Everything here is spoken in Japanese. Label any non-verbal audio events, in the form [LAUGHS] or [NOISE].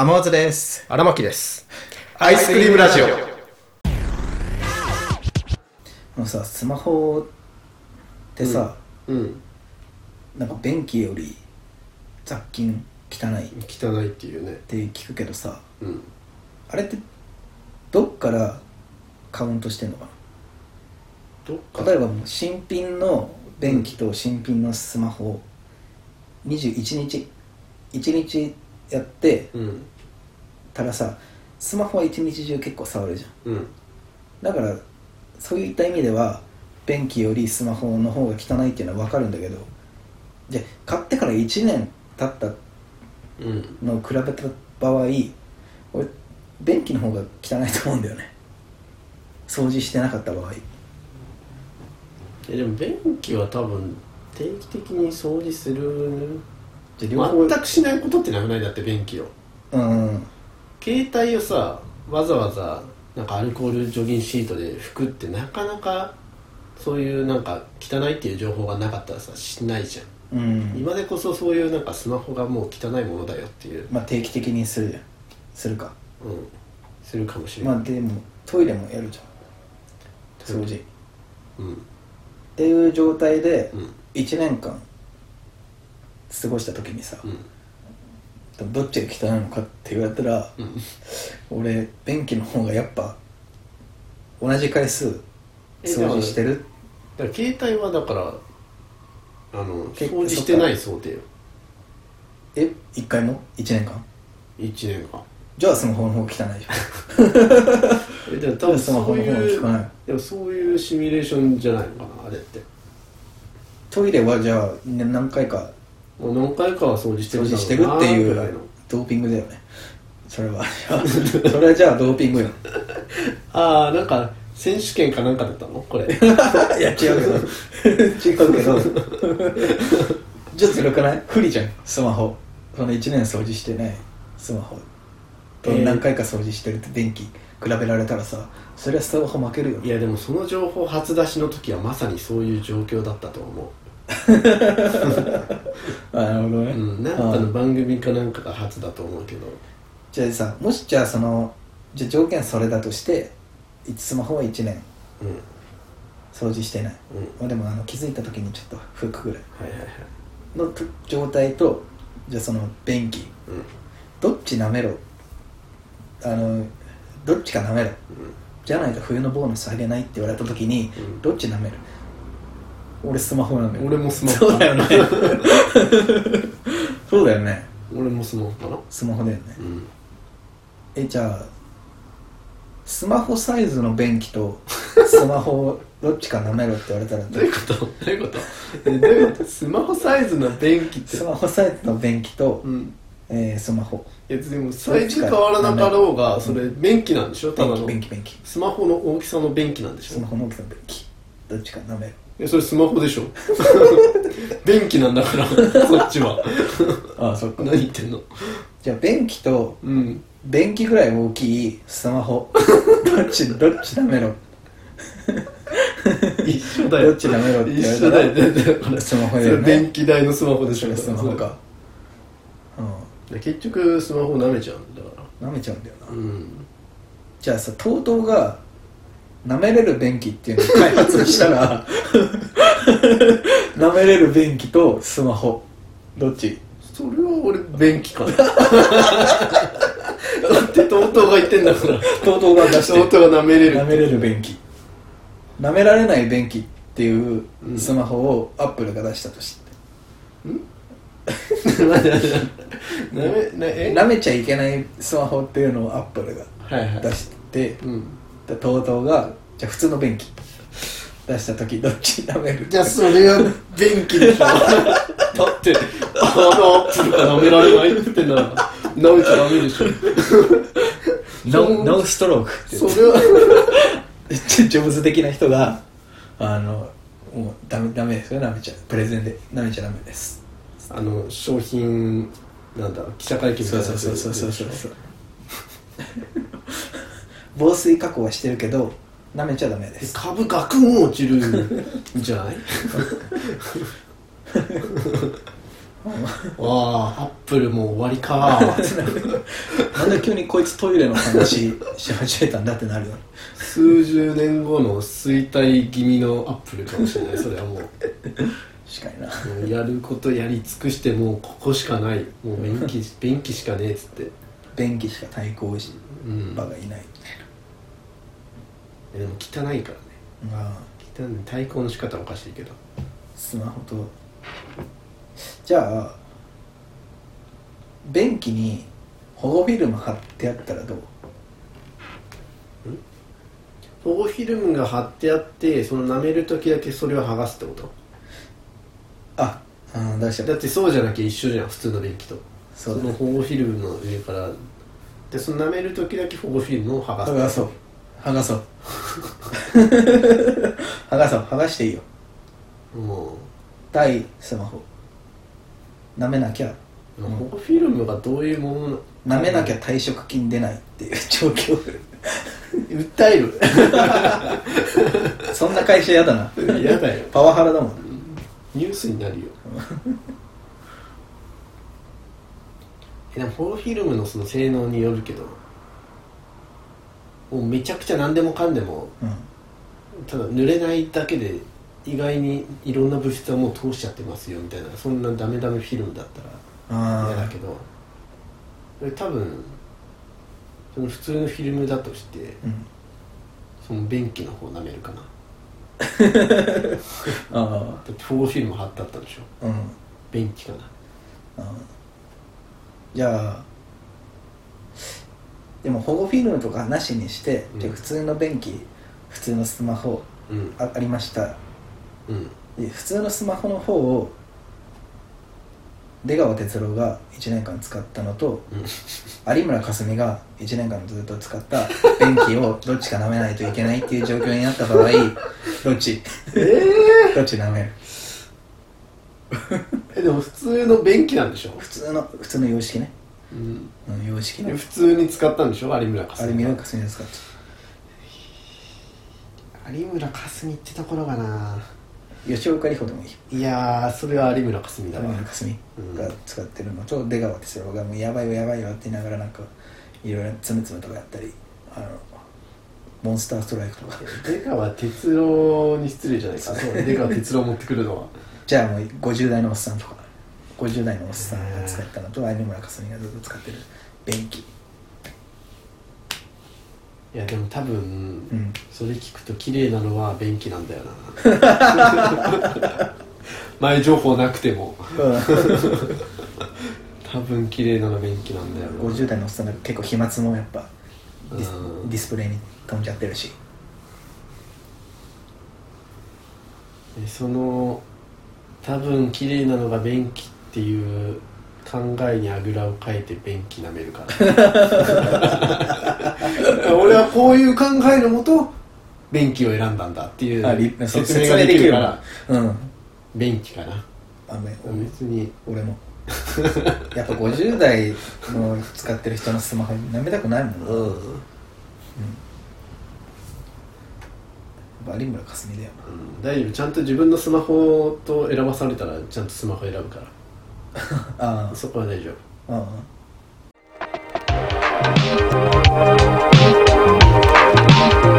天松です。荒牧です。アイスクリームラジオ。あのさスマホってさ、うん。なんか便器より雑菌汚い。っ汚いっていうね。て聞くけどさうん。あれってどっからカウントしてんのかどっかな例えばもう新品の便器と新品のスマホ21日1日やってうん。たらさスマホは一日中結構触るじゃん。うん。だからそういった意味では便器よりスマホの方が汚いっていうのは分かるんだけどじゃあ買ってから1年経ったうん。のを比べた場合俺便器の方が汚いと思うんだよね。掃除してなかった場合。えでも便器は多分定期的に掃除する全くしないことってなくないだって便器を。うん携帯をさわざわざなんかアルコール除菌シートで拭くってなかなかそういうなんか汚いっていう情報がなかったらさしないじゃん、うん。今でこそそういうなんかスマホがもう汚いものだよっていう。まあ定期的にするじゃんするか。うん。するかもしれない、まあでもトイレもやるじゃん。掃除。っうん。ていう状態でうん。1年間過ごした時にさ、うん。どっちが汚いのかって言われたらうん。俺便器の方がやっぱ同じ回数え掃除してる？だから携帯はだからあの結掃除してない想定よ。え一回も？1年間？1年間。じゃあスマホの方が汚いじゃん。[LAUGHS] えでも多分スマホの方汚い。でもそういうシミュレーションじゃないのかなあれって。トイレはじゃあね何回かもう何回かは掃除してる掃除してるっていうドーピングだよね。それは。[LAUGHS] それはじゃあドーピングよ。[LAUGHS] ああなんか選手権かなんかだったの？これ。[LAUGHS] いや違うけど。違うけど。じゃあずるくない？不利じゃん。スマホ。その1年掃除してない。スマホ。とえー何回か掃除してるって電気比べられたらさそれはスマホ負けるよいやでもその情報初出しの時はまさにそういう状況だったと思あ [LAUGHS] なるほどね、う、うん、なんかの番組かなんかが初だと思うけど。じゃあさもしじゃあそのじゃあ条件それだとしてスマホは1年。うん掃除してない、うん。まあ、でもあの気づいた時にちょっと拭くぐら。いはいはいはい。のと状態とじゃあその便器。うん。どっち舐めろ。あのどっちか舐めろ。うん。じゃないと冬のボーナスあげないって言われた時に、うん。どっち舐める？俺スマホ舐める俺もスマホ。そうだよね。[LAUGHS] そうだよね。俺もスマホかな。スマホだよね。うん。えじゃあスマホサイズの便器とスマホどっちか舐めろって言われたら [LAUGHS] どういうこと？どういうこと？えどういうこと？スマホサイズの便器って。スマホサイズの便器と、うん。えースマホ。いやでもサイズ変わらなかろうがそれ便器なんでしょ？ただ便器の便器便器。スマホの大きさの便器なんでしょ？スマホの大きさの便器。どっちか舐めろいやそれスマホでしょ？[LAUGHS] 便器なんだから [LAUGHS] そっちは。ああそっか。何言ってんの？じゃあ便器とうん。便器ぐらい大きいスマホ。[LAUGHS] どっちどっち舐めろ一緒だよ。どっち舐めろって言われ一緒だよ。たらだからスマホそれだよね。電気代のスマホでしょ。それスマホか。で結局スマホ舐めちゃうんだかうん舐めちゃうんだよな、らうん。じゃあさ TOTO が舐めれる便器っていうのを開発したら [LAUGHS] 舐めれる便器とスマホ。どっち？それは俺便器かな。だって TOTO が言ってんだから。TOTO が出して。TOTO が舐めれる舐めれる便器。舐められない便器っていううん。スマホをアップルが出したとして、待って待って待って舐めちゃいけないスマホっていうのをアップルがはいはい。出して、うん。で TOTO がじゃあ普通の便器。出した時どっち舐める？じゃあそれは便器でしょ。だってあのアップルが舐められないって言ってんなら舐めちゃダメでしょ。ノノーストロークってそれは。[LAUGHS] 上手的な人があのもうダメダメですよ。舐めちゃうプレゼンで舐めちゃダメです。あの商品なんだ記者会見みたいなやつそう防水加工はしてるけど舐めちゃダメです。株ガクン落ちるんじゃない？わ [LAUGHS] あアップルもう終わりか。[LAUGHS] なんで急にこいつトイレの話し始めたんだってなるよ。数十年後の衰退気味のアップルかもしれない。それはもう。確かにな。やることやり尽くしてもうここしかない。もう便器便器しかねえっつって。便器しか対抗しうん。場がいないでも汚いからね。まあ。汚い。対抗の仕方はおかしいけど。スマホと。じゃあ便器に保護フィルム貼ってあったらどう？保護フィルムが貼ってあってその舐める時だけそれを剥がすってこと？ああ出しちゃうだってそうじゃなきゃ一緒じゃん普通の便器と。その保護フィルムの上から。でその舐める時だけ保護フィルムを剥がす。剥がそう剥がそう。[LAUGHS] 剥がそう。剥がしていいよ。も対スマホ。舐めなきゃ。う保護フィルムがどういうものな舐めなきゃ退職金出ないっていう状況。訴える？[LAUGHS] そんな会社嫌だな。嫌だよ。パワハラだもん。ニュースになるよ。[LAUGHS] えでも保護フィルムのその性能によるけどもうめちゃくちゃ何でもかんでもうん。ただ濡れないだけで意外にいろんな物質はもう通しちゃってますよみたいなそんなダメダメフィルムだったら嫌だあけど。多分その普通のフィルムだとしてうん。その便器の方舐めるかな。[LAUGHS] あだって保護フィルム貼ってあったでしょ。あうん。便器かな。あじゃあでも保護フィルムとかなしにして、うん。で普通の便器普通のスマホうん。あありました。うん。で普通のスマホの方を出川哲朗が1年間使ったのとうん。有村架純が1年間ずっと使った便器を [LAUGHS] どっちか舐めないといけないっていう状況になった場合どっち？[LAUGHS] どっち舐める？えでも普通の便器なんでしょ？普通の普通の洋式ね、うん。うん、洋式普通に使ったんでしょ？有村架純有村架純が使って有村架純ってところかな。吉岡里帆でもいい。いやーそれは有村架純だわ。有村架純が使ってるの。と出川哲朗がもうやばいよやばいよって言いながらなんかいろいろつむつむとかやったりあのモンスターストライクとか。出川哲朗に失礼じゃないか。そう。出川哲朗持ってくるのは。じゃあもう50代のおっさんとか50代のおっさんが使ったのと有村架純がずっと使ってる便器。いやでも多分、うん。それ聞くと綺麗なのは便器なんだよな。[LAUGHS] 前情報なくても。多分綺麗なのは便器なんだよな。50代のおっさんが結構飛沫もやっぱディスうん。ディスプレイに飛んじゃってるし。でその多分綺麗なのが便器っていう考えにあぐらをかいて便器舐めるから。[LAUGHS] 俺はこういう考えのもと便器を選んだんだっていう説明ができるから。うん。便器かな。あめ別に。俺も。[LAUGHS] やっぱ50代の使ってる人のスマホ舐めたくないもんな、うん。有村架純だようん。大丈夫。ちゃんと自分のスマホと選ばされたらちゃんとスマホ選ぶから [LAUGHS] なあ。そこは大丈夫。あああ